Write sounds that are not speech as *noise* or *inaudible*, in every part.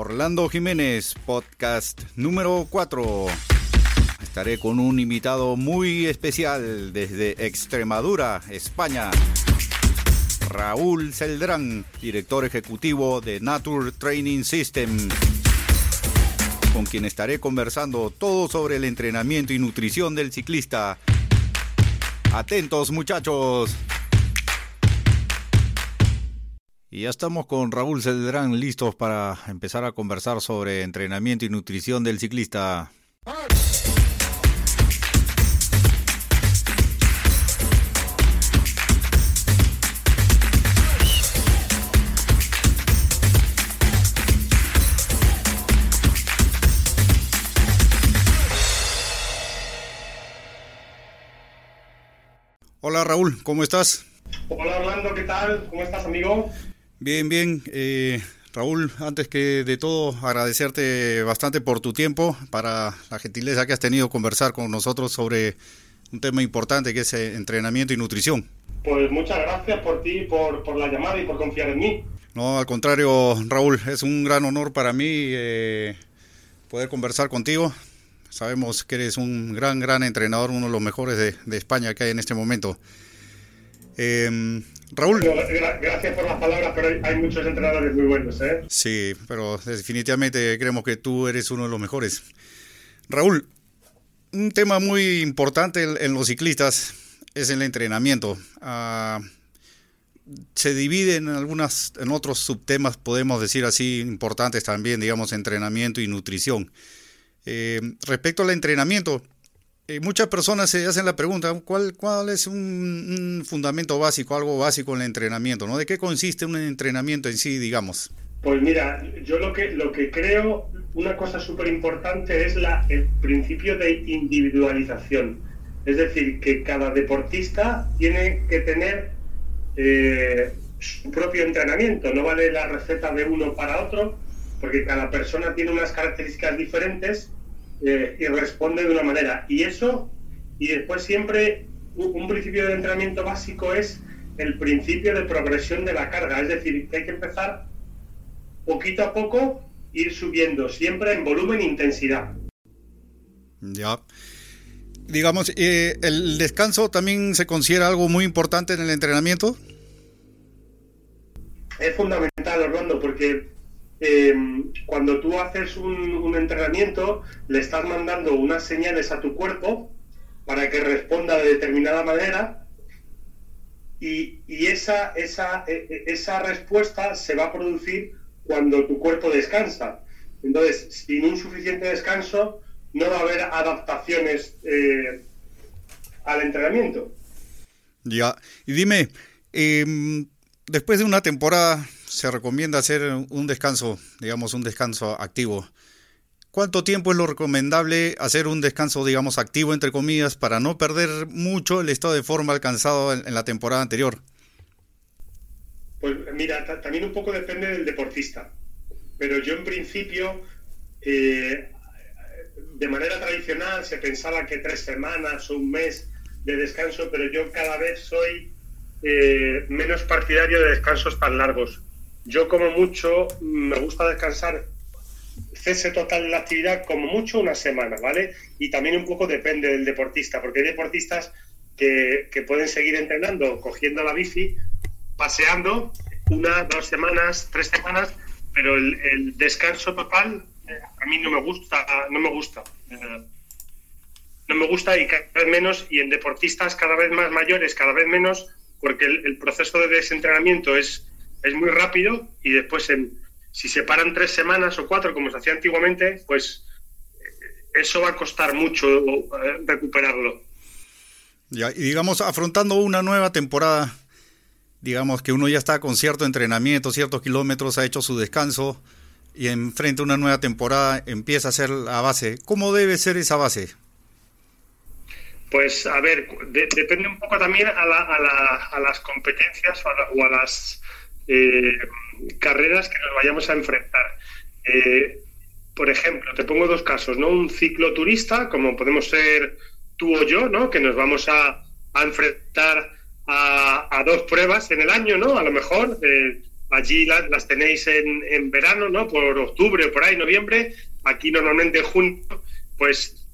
Orlando Jiménez, podcast número 4. Estaré con un invitado muy especial desde Extremadura, España. Raúl Celdrán, director ejecutivo de Nature Training System, con quien estaré conversando todo sobre el entrenamiento y nutrición del ciclista. Atentos muchachos. Y ya estamos con Raúl Celdrán listos para empezar a conversar sobre entrenamiento y nutrición del ciclista. Hola Raúl, ¿cómo estás? Hola Orlando, ¿qué tal? ¿Cómo estás amigo? Bien, bien. Eh, Raúl, antes que de todo, agradecerte bastante por tu tiempo, para la gentileza que has tenido conversar con nosotros sobre un tema importante que es eh, entrenamiento y nutrición. Pues muchas gracias por ti, por, por la llamada y por confiar en mí. No, al contrario, Raúl, es un gran honor para mí eh, poder conversar contigo. Sabemos que eres un gran, gran entrenador, uno de los mejores de, de España que hay en este momento. Eh, Raúl. gracias por las palabras, pero hay muchos entrenadores muy buenos, ¿eh? Sí, pero definitivamente creemos que tú eres uno de los mejores. Raúl, un tema muy importante en los ciclistas es el entrenamiento. Uh, se divide en algunas, en otros subtemas, podemos decir así, importantes también, digamos, entrenamiento y nutrición. Eh, respecto al entrenamiento, eh, muchas personas se hacen la pregunta, ¿cuál, cuál es un, fundamento básico, algo básico en el entrenamiento? ¿no? ¿De qué consiste un entrenamiento en sí, digamos? Pues mira, yo lo que, lo que creo, una cosa súper importante es la, el principio de individualización. Es decir, que cada deportista tiene que tener eh, su propio entrenamiento. No vale la receta de uno para otro, porque cada persona tiene unas características diferentes eh, y responde de una manera. Y eso, y después siempre un, principio de entrenamiento básico es el principio de progresión de la carga, es decir, que hay que empezar poquito a poco, ir subiendo, siempre en volumen e intensidad. Ya. Digamos, eh, ¿el descanso también se considera algo muy importante en el entrenamiento? Es fundamental, Orlando, porque eh, cuando tú haces un, entrenamiento, le estás mandando unas señales a tu cuerpo para que responda de determinada manera y, esa, esa, e, e, esa respuesta se va a producir cuando tu cuerpo descansa. Entonces, sin un suficiente descanso, no va a haber adaptaciones eh, al entrenamiento. Ya, y dime, em, después de una temporada se recomienda hacer un descanso, digamos un descanso activo. ¿Cuánto tiempo es lo recomendable hacer un descanso, digamos, activo, entre comillas, para no perder mucho el estado de forma alcanzado en, la temporada anterior? Pues mira, también un poco depende del deportista. Pero yo en principio, eh, de manera tradicional, se pensaba que tres semanas o un mes de descanso, pero yo cada vez soy eh, menos partidario de descansos tan largos. Yo como mucho me gusta descansar cese total de la actividad como mucho una semana, ¿vale? Y también un poco depende del deportista, porque hay deportistas que, pueden seguir entrenando, cogiendo la bici, paseando una, dos semanas, tres semanas, pero el, descanso total eh, a mí no me gusta, no me gusta. Eh, no me gusta y cada vez menos, y en deportistas cada vez más mayores, cada vez menos, porque el proceso de desentrenamiento es es muy rápido y después en, si se paran tres semanas o cuatro como se hacía antiguamente, pues eh, eso va a costar mucho eh, recuperarlo. Ya, y digamos, afrontando una nueva temporada, digamos que uno ya está con cierto entrenamiento, ciertos kilómetros, ha hecho su descanso y enfrente a una nueva temporada empieza a ser la base. ¿Cómo debe ser esa base? Pues a ver, depende un poco también a, a, las competencias o a las eh, carreras que nos vayamos a enfrentar. Eh, por ejemplo, te pongo dos casos, ¿no? Un cicloturista, como podemos ser tú o yo, ¿no? Que nos vamos a, enfrentar a, dos pruebas en el año, ¿no? A lo mejor, eh, allí las, tenéis en, en, verano, ¿no? Por octubre, por ahí, noviembre, aquí normalmente en junio, pues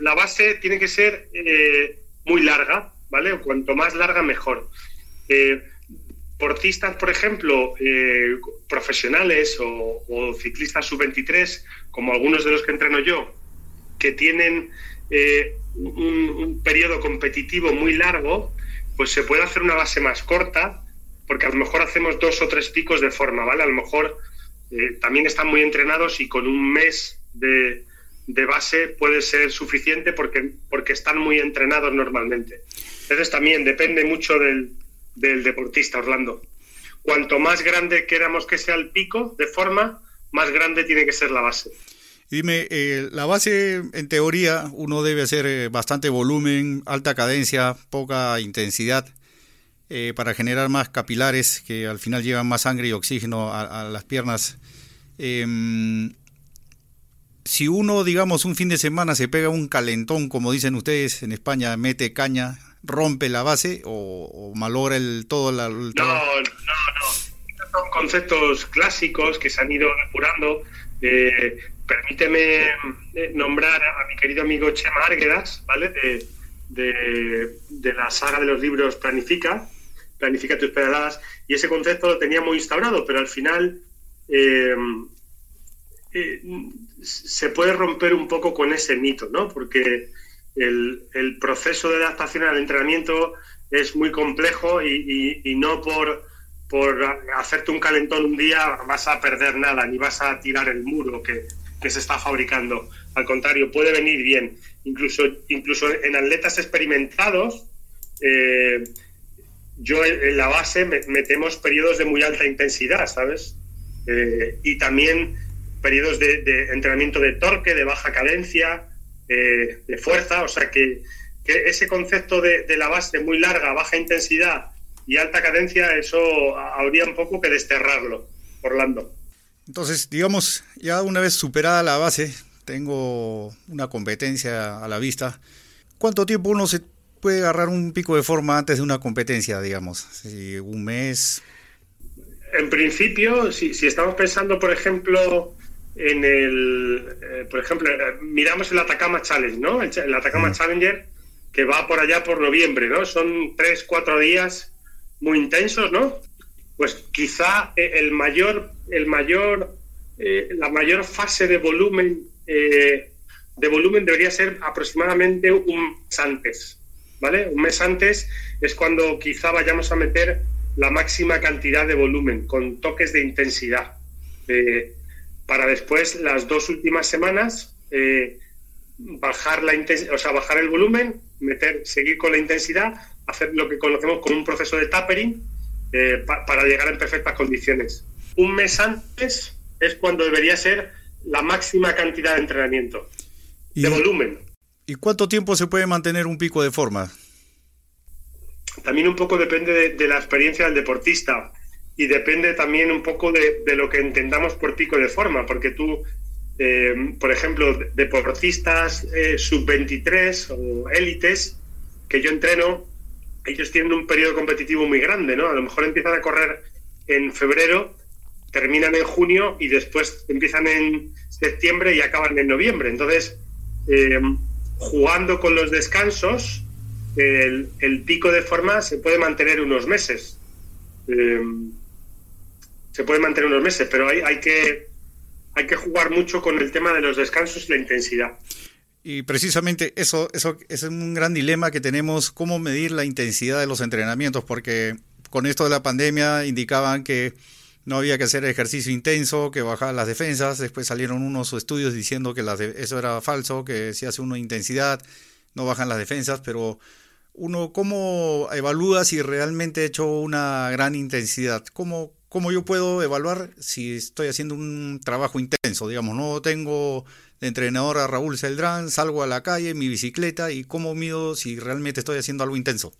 la base tiene que ser muy larga, ¿vale? Cuanto más larga, mejor. Eh, portistas, por ejemplo, profesionales o, ciclistas sub-23, como algunos de los que entreno yo, que tienen un, un periodo competitivo muy largo, pues se puede hacer una base más corta, porque a lo mejor hacemos dos o tres picos de forma, ¿vale? A lo mejor eh, también están muy entrenados y con un mes de, base puede ser suficiente porque, porque están muy entrenados normalmente. Entonces también depende mucho del, deportista, Orlando. Cuanto más grande queramos que sea el pico de forma, más grande tiene que ser la base. Dime, eh, la base en teoría uno debe hacer eh, bastante volumen, alta cadencia, poca intensidad. Eh, para generar más capilares que al final llevan más sangre y oxígeno a, las piernas. Em, si uno, digamos, un fin de semana se pega un calentón, como dicen ustedes en España, mete caña, rompe la base o, malogra el todo la... No, no, no. Son conceptos clásicos que se han ido depurando. Eh, permíteme eh, nombrar a mi querido amigo Chema Arguedas, ¿vale? De, de, la saga de los libros Planifica, planifica tus pedaladas, y ese concepto lo tenía muy instaurado, pero al final eh, eh, se puede romper un poco con ese mito, ¿no? Porque el, proceso de adaptación al entrenamiento es muy complejo y, no por, por hacerte un calentón un día vas a perder nada, ni vas a tirar el muro que, se está fabricando. Al contrario, puede venir bien. Incluso, incluso en atletas experimentados, eh, yo en la base metemos periodos de muy alta intensidad, ¿sabes? Eh, y también periodos de, entrenamiento de torque, de baja cadencia, eh, de fuerza, o sea que, ese concepto de, la base muy larga, baja intensidad y alta cadencia, eso habría un poco que desterrarlo, Orlando. Entonces, digamos, ya una vez superada la base, tengo una competencia a la vista. ¿Cuánto tiempo uno se puede agarrar un pico de forma antes de una competencia, digamos? Si un mes. En principio, si, estamos pensando, por ejemplo, en el. Eh, por ejemplo, eh, miramos el Atacama Challenge, ¿no? El, Atacama Challenger, que va por allá por noviembre, ¿no? Son tres, cuatro días muy intensos, ¿no? Pues quizá eh, el mayor, el mayor, la mayor fase de volumen, de volumen debería ser aproximadamente un mes antes. Un mes antes es cuando quizá vayamos a meter la máxima cantidad de volumen con toques de intensidad. Eh, para después, las dos últimas semanas, eh, bajar, la o sea, bajar el volumen, meter, seguir con la intensidad, hacer lo que conocemos como un proceso de tapering eh, para llegar en perfectas condiciones. Un mes antes es cuando debería ser la máxima cantidad de entrenamiento, de volumen. ¿Y cuánto tiempo se puede mantener un pico de forma? También un poco depende de, la experiencia del deportista y depende también un poco de, lo que entendamos por pico de forma, porque tú, eh, por ejemplo, deportistas eh, sub-23 o élites que yo entreno, ellos tienen un periodo competitivo muy grande, ¿no? A lo mejor empiezan a correr en febrero, terminan en junio y después empiezan en septiembre y acaban en noviembre. Entonces, eh, jugando con los descansos, el, pico de forma se puede mantener unos meses. Eh, se puede mantener unos meses, pero hay, hay, que, hay que jugar mucho con el tema de los descansos y la intensidad. Y precisamente eso, eso es un gran dilema que tenemos, cómo medir la intensidad de los entrenamientos, porque con esto de la pandemia indicaban que no había que hacer ejercicio intenso, que bajaban las defensas, después salieron unos estudios diciendo que eso era falso, que si hace uno intensidad no bajan las defensas, pero uno cómo evalúa si realmente he hecho una gran intensidad, cómo, cómo yo puedo evaluar si estoy haciendo un trabajo intenso, digamos, no tengo de entrenador a Raúl Celdrán, salgo a la calle, en mi bicicleta y cómo mido si realmente estoy haciendo algo intenso.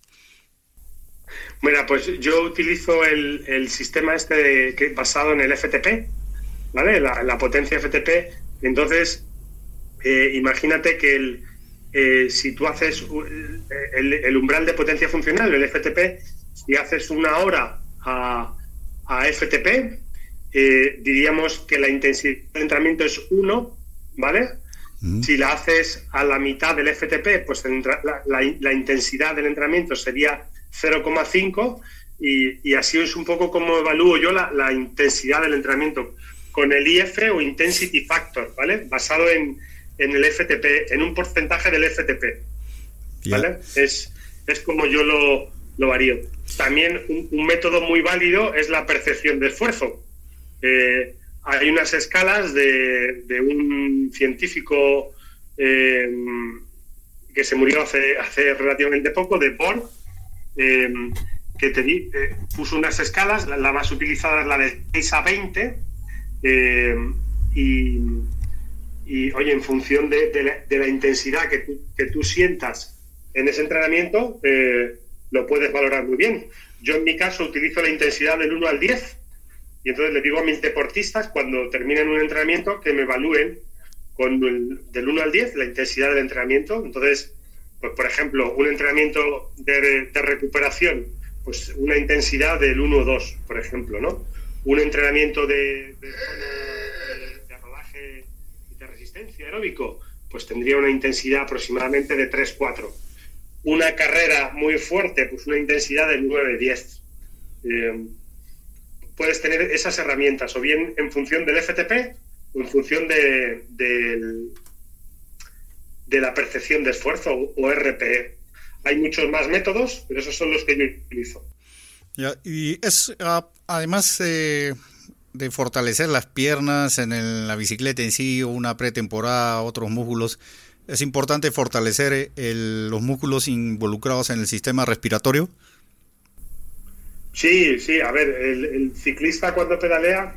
Bueno, pues yo utilizo el, sistema este que, basado en el FTP, ¿vale? La, potencia FTP. Entonces, eh, imagínate que eh, si tú haces el, umbral de potencia funcional, el FTP, si haces una hora a, la FTP, eh, diríamos que la intensidad del entrenamiento es 1, ¿vale? Mm. Si la haces a la mitad del FTP, pues la, intensidad del entrenamiento sería 0,5 y, y, así es un poco como evalúo yo la, intensidad del entrenamiento con el IF o Intensity Factor, ¿vale? Basado en, el FTP, en un porcentaje del FTP, ¿vale? Es, es como yo lo, lo varío. También un, método muy válido es la percepción de esfuerzo. Eh, hay unas escalas de, un científico eh, que se murió hace, hace relativamente poco, de Borg, eh, que te puso unas escalas, la, más utilizada es la de 6 a 20, y, oye, en función de, la, intensidad que tú, sientas en ese entrenamiento, lo puedes valorar muy bien. Yo en mi caso utilizo la intensidad del 1 al 10 y entonces le digo a mis deportistas cuando terminen un entrenamiento que me evalúen con del 1 al 10 la intensidad del entrenamiento. Entonces, pues por ejemplo, un entrenamiento de, recuperación, pues una intensidad del 1 o 2, por ejemplo, ¿no? Un entrenamiento de, de, de rodaje y de resistencia aeróbico, pues tendría una intensidad aproximadamente de 3-4 una carrera muy fuerte, pues una intensidad del 9-10. Eh, puedes tener esas herramientas, o bien en función del FTP o en función de, de, la percepción de esfuerzo o RPE. Hay muchos más métodos, pero esos son los que yo utilizo. y es ah, además de fortalecer las piernas en la bicicleta en sí, una pretemporada, otros músculos, es importante fortalecer los músculos involucrados en el sistema respiratorio. Sí, sí, a ver, el, ciclista cuando pedalea,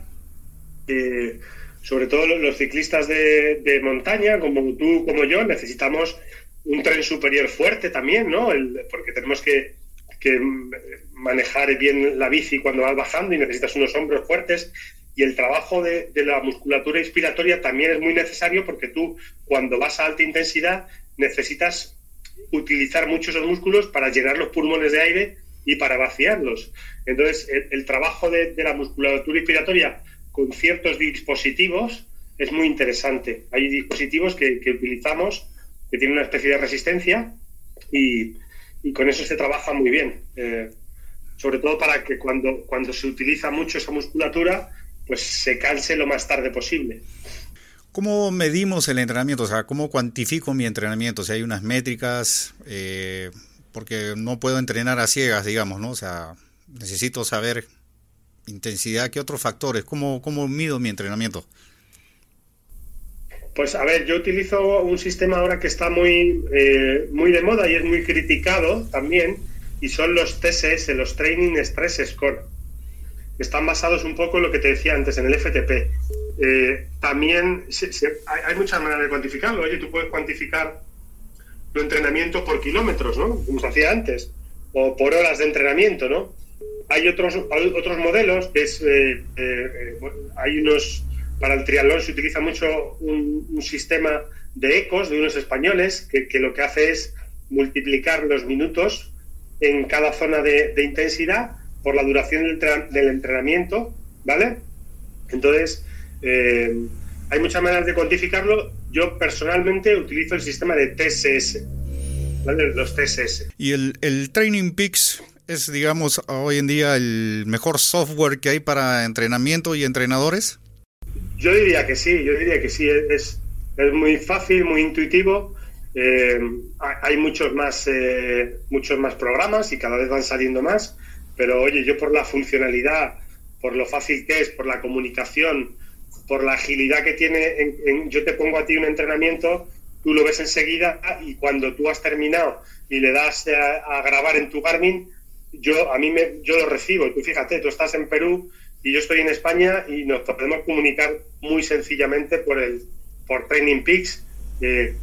eh, sobre todo los, ciclistas de, montaña, como tú, como yo, necesitamos un tren superior fuerte también, ¿no? porque tenemos que, que manejar bien la bici cuando vas bajando y necesitas unos hombros fuertes y el trabajo de, la musculatura inspiratoria también es muy necesario porque tú cuando vas a alta intensidad necesitas utilizar muchos esos músculos para llenar los pulmones de aire y para vaciarlos. Entonces, el, trabajo de, la musculatura inspiratoria con ciertos dispositivos es muy interesante. Hay dispositivos que, utilizamos que tienen una especie de resistencia y, con eso se trabaja muy bien. Eh, sobre todo para que cuando, cuando se utiliza mucho esa musculatura, pues se canse lo más tarde posible. ¿Cómo medimos el entrenamiento? O sea, ¿cómo cuantifico mi entrenamiento? O sea, hay unas métricas, eh, porque no puedo entrenar a ciegas, digamos, ¿no? O sea, necesito saber intensidad, ¿qué otros factores? ¿Cómo, cómo mido mi entrenamiento? Pues a ver, yo utilizo un sistema ahora que está muy, eh, muy de moda y es muy criticado también, y son los TSS, los Training Stress Score están basados un poco en lo que te decía antes, en el FTP. Eh, también hay, muchas maneras de cuantificarlo. Oye, tú puedes cuantificar tu entrenamiento por kilómetros, ¿no? Como se hacía antes, o por horas de entrenamiento, ¿no? Hay otros, otros modelos, es, eh, eh, hay unos, para el triatlón se utiliza mucho un, sistema de ecos de unos españoles que, lo que hace es multiplicar los minutos en cada zona de intensidad por la duración del, entrenamiento, ¿vale? Entonces, eh, hay muchas maneras de cuantificarlo. Yo personalmente utilizo el sistema de TSS, ¿vale? Los TSS. ¿Y el, el Training Peaks es, digamos, hoy en día el mejor software que hay para entrenamiento y entrenadores? Yo diría que sí, yo diría que sí. Es, es muy fácil, muy intuitivo. Eh, hay muchos más, eh, muchos más programas y cada vez van saliendo más. Pero oye, yo por la funcionalidad, por lo fácil que es, por la comunicación, por la agilidad que tiene, yo te pongo a ti un entrenamiento, tú lo ves enseguida y cuando tú has terminado y le das a, grabar en tu Garmin, yo a mí me, yo lo recibo. Tú fíjate, tú estás en Perú y yo estoy en España y nos podemos comunicar muy sencillamente por el por Training Peaks. Eh,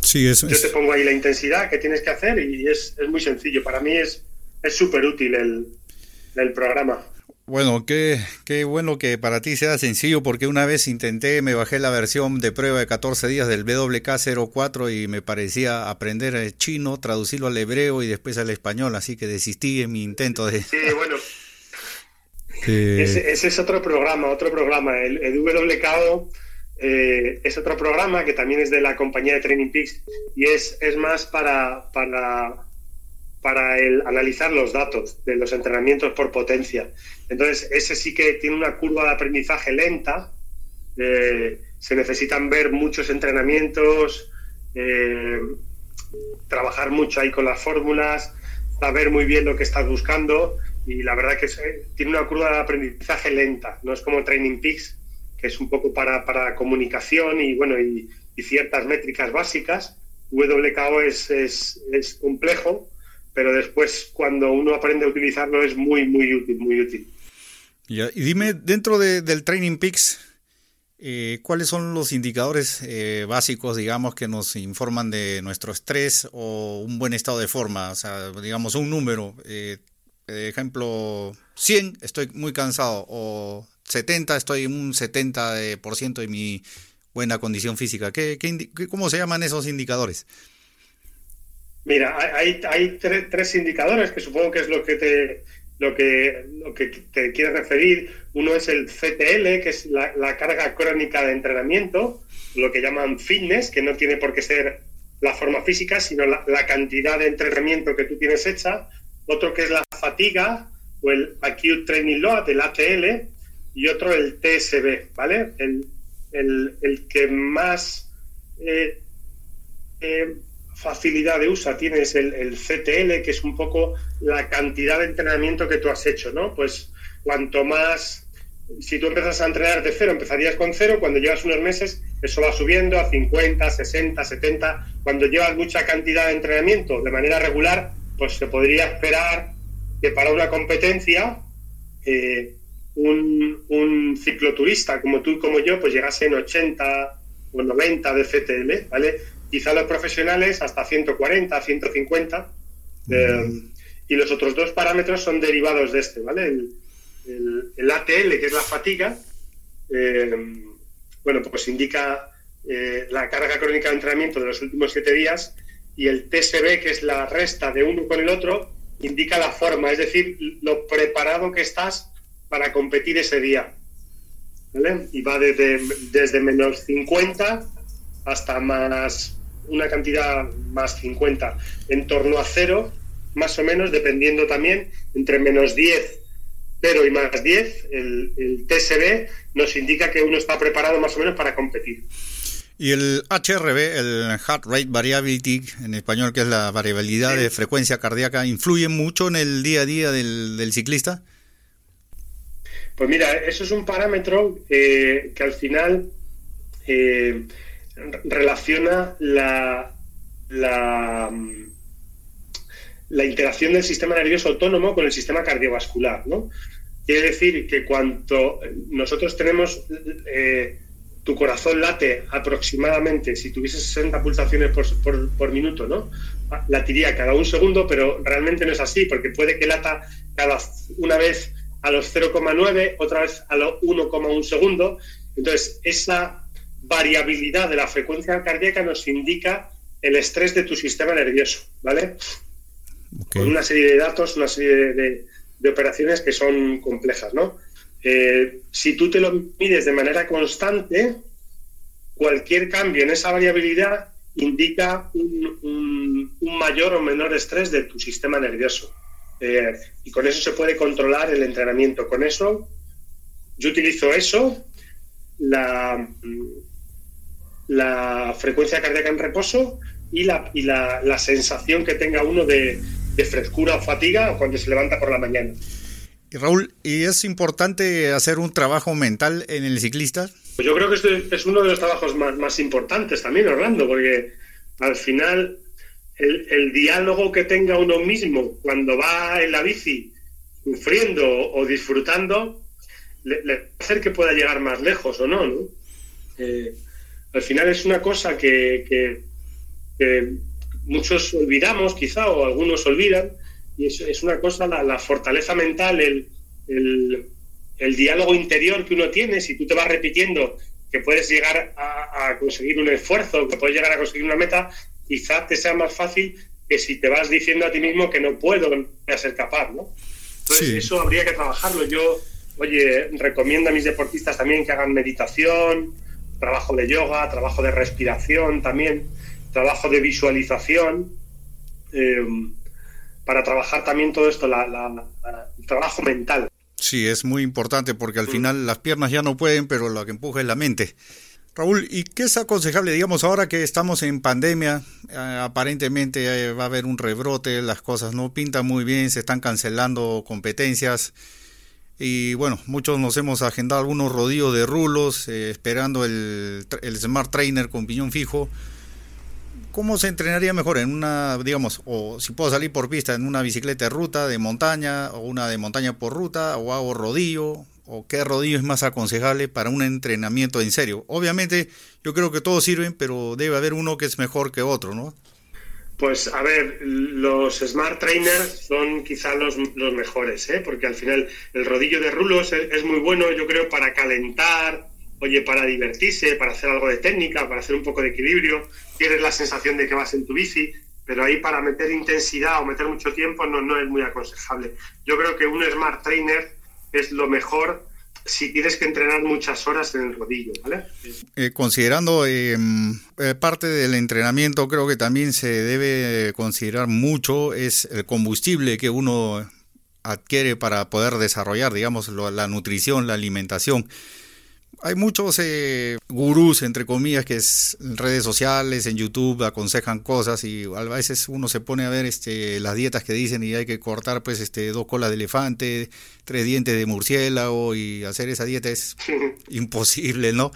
sí, eso yo te pongo ahí la intensidad que tienes que hacer y es, es muy sencillo. Para mí es es súper útil el, programa. Bueno, qué, qué bueno que para ti sea sencillo porque una vez intenté, me bajé la versión de prueba de 14 días del WK04 y me parecía aprender chino, traducirlo al hebreo y después al español, así que desistí en mi intento de... Sí, bueno, *laughs* ese, es otro programa, otro programa. El, el WKO eh, es otro programa que también es de la compañía de Training Peaks y es, es más para, para, para el analizar los datos de los entrenamientos por potencia. Entonces, ese sí que tiene una curva de aprendizaje lenta. Eh, se necesitan ver muchos entrenamientos, eh, trabajar mucho ahí con las fórmulas, saber muy bien lo que estás buscando y la verdad que tiene una curva de aprendizaje lenta, no es como Training Peaks, que es un poco para, para comunicación y bueno y, ciertas métricas básicas. WKO es, es, es, complejo, pero después cuando uno aprende a utilizarlo es muy, muy útil, muy útil. y dime, dentro del Training Peaks, eh, ¿cuáles son los indicadores eh, básicos, digamos, que nos informan de nuestro estrés o un buen estado de forma? O sea, digamos, un número. Eh, ejemplo, 100, estoy muy cansado, o 70, estoy en un 70% de mi buena condición física. ¿Qué, cómo se llaman esos indicadores? Mira, hay, hay tres, indicadores que supongo que es lo que te lo que, te quieres referir. Uno es el CTL, que es la, carga crónica de entrenamiento, lo que llaman fitness, que no tiene por qué ser la forma física, sino la, cantidad de entrenamiento que tú tienes hecha otro que es la fatiga o el Acute Training Load, el ATL, y otro el TSB, ¿vale? El, que más eh, eh, facilidad de uso tiene es el, CTL, que es un poco la cantidad de entrenamiento que tú has hecho, ¿no? Pues cuanto más, si tú empiezas a entrenar de cero, empezarías con cero, cuando llevas unos meses, eso va subiendo a 50, 60, 70, cuando llevas mucha cantidad de entrenamiento de manera regular, pues se podría esperar que para una competencia eh, un, cicloturista como tú y como yo pues llegase en 80 o 90 de CTL, ¿vale? Quizá los profesionales hasta 140, 150 eh, y los otros dos parámetros son derivados de este, ¿vale? El, ATL, que es la fatiga, eh, bueno, pues indica la carga crónica de entrenamiento de los últimos siete días y el TSB, que es la resta de uno con el otro, indica la forma, es decir, lo preparado que estás para competir ese día. ¿Vale? Y va desde, desde menos 50 hasta más una cantidad más 50, en torno a cero, más o menos, dependiendo también, entre menos 10, 0 y más 10, el, el TSB nos indica que uno está preparado más o menos para competir. Y el HRV, el Heart Rate Variability, en español, que es la variabilidad de frecuencia cardíaca, ¿influye mucho en el día a día del, ciclista? Pues mira, eso es un parámetro eh, que al final eh, relaciona la, la, la, interacción del sistema nervioso autónomo con el sistema cardiovascular. ¿no? Quiere decir que cuanto nosotros tenemos eh, tu corazón late aproximadamente, si tuviese 60 pulsaciones por, minuto, ¿no? Latiría cada un segundo, pero realmente no es así, porque puede que lata cada una vez a los 0,9, otra vez a los 1,1 segundo. Entonces, esa variabilidad de la frecuencia cardíaca nos indica el estrés de tu sistema nervioso, ¿vale? Con una serie de datos, una serie de, de operaciones que son complejas, ¿no? Eh, si tú te lo mides de manera constante, cualquier cambio en esa variabilidad indica un, mayor o menor estrés de tu sistema nervioso. Eh, y con eso se puede controlar el entrenamiento. Con eso, yo utilizo eso, la, la frecuencia cardíaca en reposo y, la, y la, sensación que tenga uno de, de frescura o fatiga cuando se levanta por la mañana. Raúl, ¿y es importante hacer un trabajo mental en el ciclista? Pues yo creo que este es uno de los trabajos más, importantes también, Orlando, porque al final el, diálogo que tenga uno mismo cuando va en la bici sufriendo o disfrutando, le, a hacer que pueda llegar más lejos o no, ¿no? Eh, al final es una cosa que, muchos olvidamos quizá o algunos olvidan, y es, es una cosa, la, fortaleza mental, el, el, diálogo interior que uno tiene, si tú te vas repitiendo que puedes llegar a, conseguir un esfuerzo, que puedes llegar a conseguir una meta, quizás te sea más fácil que si te vas diciendo a ti mismo que no puedo, a ser capaz, ¿no? Entonces eso habría que trabajarlo. Yo oye, recomiendo a mis deportistas también que hagan meditación, trabajo de yoga, trabajo de respiración también, trabajo de visualización, eh, para trabajar también todo esto, el trabajo mental. Sí, es muy importante porque al mm. final las piernas ya no pueden, pero lo que empuja es la mente. Raúl, ¿y qué es aconsejable? Digamos, ahora que estamos en pandemia, eh, aparentemente eh, va a haber un rebrote, las cosas no pintan muy bien, se están cancelando competencias. Y bueno, muchos nos hemos agendado algunos rodillos de rulos, eh, esperando el, el, Smart Trainer con piñón fijo. ¿Cómo se entrenaría mejor en una, digamos, o si puedo salir por pista en una bicicleta de ruta, de montaña, o una de montaña por ruta, o hago rodillo, o qué rodillo es más aconsejable para un entrenamiento en serio? Obviamente, yo creo que todos sirven, pero debe haber uno que es mejor que otro, ¿no? Pues a ver, los Smart Trainers son quizá los, los mejores, ¿eh? porque al final el rodillo de rulos es, muy bueno, yo creo, para calentar, oye, para divertirse, para hacer algo de técnica, para hacer un poco de equilibrio. Tienes la sensación de que vas en tu bici, pero ahí para meter intensidad o meter mucho tiempo no, no es muy aconsejable. Yo creo que un Smart Trainer es lo mejor si tienes que entrenar muchas horas en el rodillo, ¿vale? Eh, considerando em, eh, parte del entrenamiento, creo que también se debe considerar mucho es el combustible que uno adquiere para poder desarrollar, digamos, la nutrición, la alimentación. Hay muchos eh, gurús, entre comillas, que es en redes sociales, en YouTube, aconsejan cosas y a veces uno se pone a ver este, las dietas que dicen y hay que cortar pues este, dos colas de elefante, tres dientes de murciélago y hacer esa dieta es *laughs* imposible, ¿no?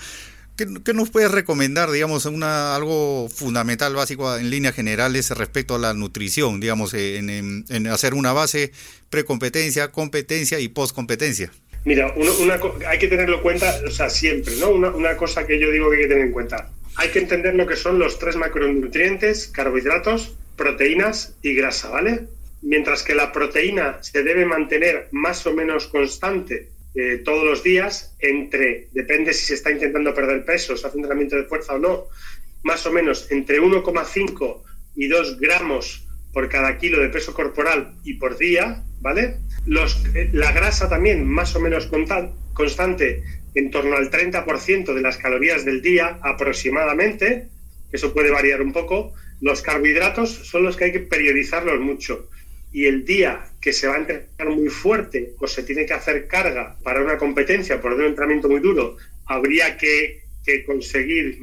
¿Qué, nos puedes recomendar, digamos, una, algo fundamental, básico en líneas generales respecto a la nutrición, digamos, en, en hacer una base precompetencia, competencia y postcompetencia? Mira, una, hay que tenerlo en cuenta, o sea, siempre, ¿no? Una, cosa que yo digo que hay que tener en cuenta. Hay que entender lo que son los tres macronutrientes, carbohidratos, proteínas y grasa, ¿vale? Mientras que la proteína se debe mantener más o menos constante eh, todos los días, entre, depende si se está intentando perder peso, se hace entrenamiento de fuerza o no, más o menos entre 1,5 y 2 gramos por cada kilo de peso corporal y por día, ¿vale? Los, eh, la grasa también más o menos constante, en torno al 30% de las calorías del día aproximadamente, eso puede variar un poco. Los carbohidratos son los que hay que periodizarlos mucho. Y el día que se va a entrenar muy fuerte o se tiene que hacer carga para una competencia por un entrenamiento muy duro, habría que, que conseguir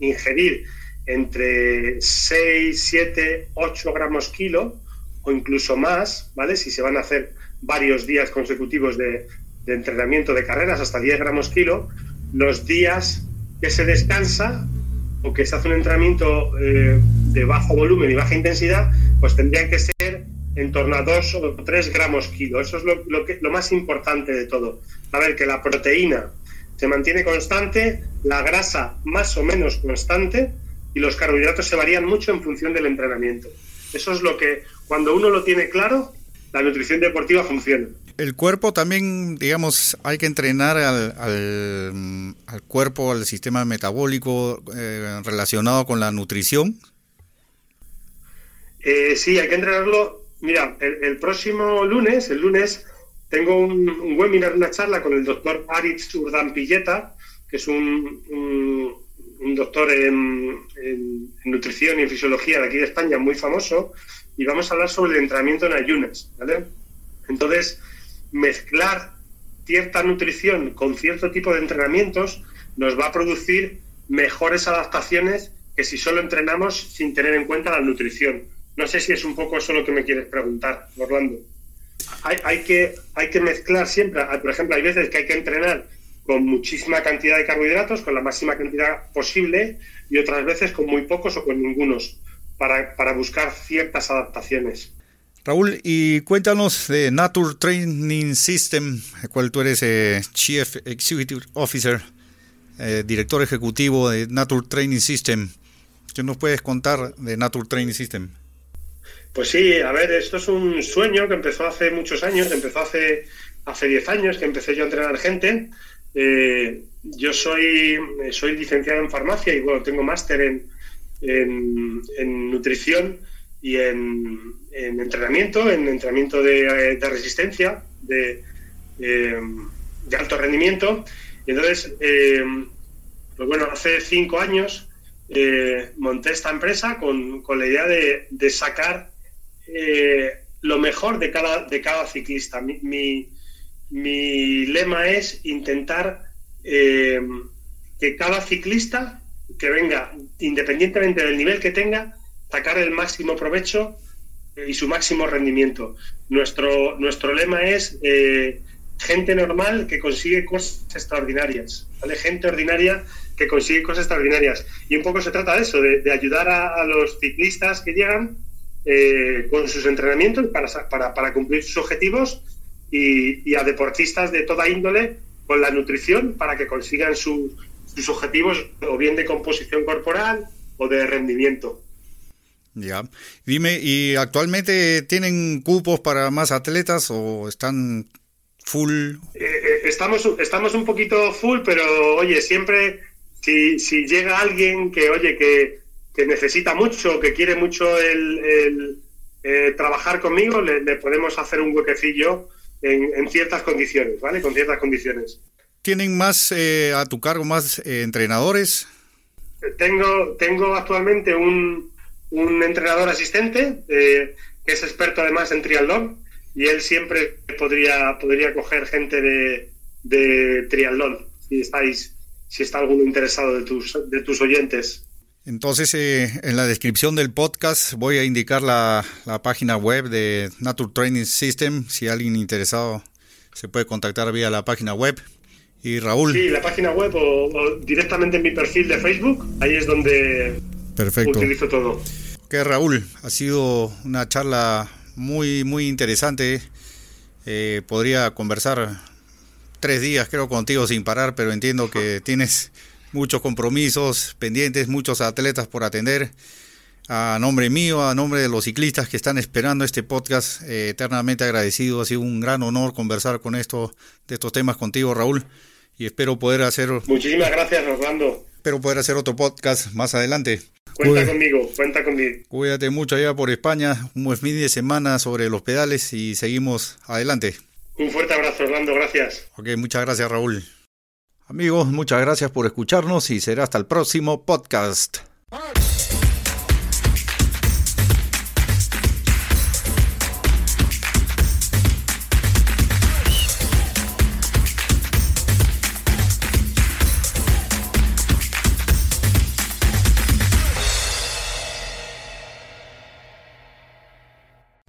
ingerir entre 6, 7, 8 gramos kilo o incluso más, ¿vale? Si se van a hacer varios días consecutivos de, entrenamiento de carreras, hasta 10 gramos kilo, los días que se descansa o que se hace un entrenamiento eh, de bajo volumen y baja intensidad, pues tendrían que ser en torno a 2 o 3 gramos kilo. Eso es lo, que, lo más importante de todo. A ver, que la proteína se mantiene constante, la grasa más o menos constante y los carbohidratos se varían mucho en función del entrenamiento. Eso es lo que, cuando uno lo tiene claro, la nutrición deportiva funciona. El cuerpo también, digamos, hay que entrenar al, al, cuerpo, al sistema metabólico eh, relacionado con la nutrición. Eh, sí, hay que entrenarlo. Mira, el, próximo lunes, el lunes, tengo un, webinar, una charla con el doctor Aritz Urdan Pilleta, que es un, un, doctor en, en, nutrición y en fisiología de aquí de España muy famoso, y vamos a hablar sobre el entrenamiento en ayunas, ¿vale? Entonces, mezclar cierta nutrición con cierto tipo de entrenamientos nos va a producir mejores adaptaciones que si solo entrenamos sin tener en cuenta la nutrición. No sé si es un poco eso lo que me quieres preguntar, Orlando. Hay, hay, que, hay que mezclar siempre, por ejemplo, hay veces que hay que entrenar con muchísima cantidad de carbohidratos, con la máxima cantidad posible, y otras veces con muy pocos o con ningunos para, buscar ciertas adaptaciones. Raúl, y cuéntanos de Nature Training System, el cual tú eres eh, Chief Executive Officer, eh, director ejecutivo de Nature Training System. ¿Qué nos puedes contar de Nature Training System? Pues sí, a ver, esto es un sueño que empezó hace muchos años, empezó hace hace 10 años que empecé yo a entrenar gente. Eh, yo soy, soy licenciado en farmacia y bueno, tengo máster en, en, nutrición y en, entrenamiento, en entrenamiento de, resistencia, de, de alto rendimiento. Entonces, eh, pues bueno, hace cinco años eh, monté esta empresa con, la idea de, sacar lo mejor de cada, de cada ciclista. Mi, lema es intentar que cada ciclista que venga, independientemente del nivel que tenga, sacar el máximo provecho y su máximo rendimiento. Nuestro, nuestro lema es eh, gente normal que consigue cosas extraordinarias, ¿vale? Gente ordinaria que consigue cosas extraordinarias. Y un poco se trata de eso, de, ayudar a, los ciclistas que llegan eh, con sus entrenamientos para, para, para, cumplir sus objetivos y, a deportistas de toda índole con la nutrición para que consigan sus objetivos o bien de composición corporal o de rendimiento. Ya. Dime, ¿y actualmente tienen cupos para más atletas o están full? Eh, eh, estamos, estamos un poquito full, pero oye, siempre si, si llega alguien que, oye, que, que necesita mucho, que quiere mucho el, eh, trabajar conmigo, le, podemos hacer un huequecillo en, en, ciertas condiciones, ¿vale? Con ciertas condiciones. ¿Tienen más a tu cargo más entrenadores? Tengo, tengo actualmente un, un entrenador asistente eh, que es experto además en triatlón y él siempre podría, podría coger gente de, de triatlón si estáis si está alguno interesado de tus, de tus oyentes. Entonces, eh, en la descripción del podcast voy a indicar la, la, página web de Nature Training System. Si alguien interesado se puede contactar vía la página web. Y Raúl. Sí, la página web o, directamente en mi perfil de Facebook. Ahí es donde Perfecto. utilizo todo. Que Raúl, ha sido una charla muy, muy interesante. Eh, podría conversar tres días, creo, contigo sin parar, pero entiendo que tienes muchos compromisos pendientes, muchos atletas por atender. A nombre mío, a nombre de los ciclistas que están esperando este podcast, eh, eternamente agradecido. Ha sido un gran honor conversar con esto, de estos temas contigo, Raúl. Y espero poder hacer. Muchísimas gracias, Orlando. Espero poder hacer otro podcast más adelante. Cuenta conmigo, cuenta conmigo. Cuídate mucho allá por España, un buen fin de semana sobre los pedales y seguimos adelante. Un fuerte abrazo, Orlando, gracias. Ok, muchas gracias, Raúl. Amigos, muchas gracias por escucharnos y será hasta el próximo podcast.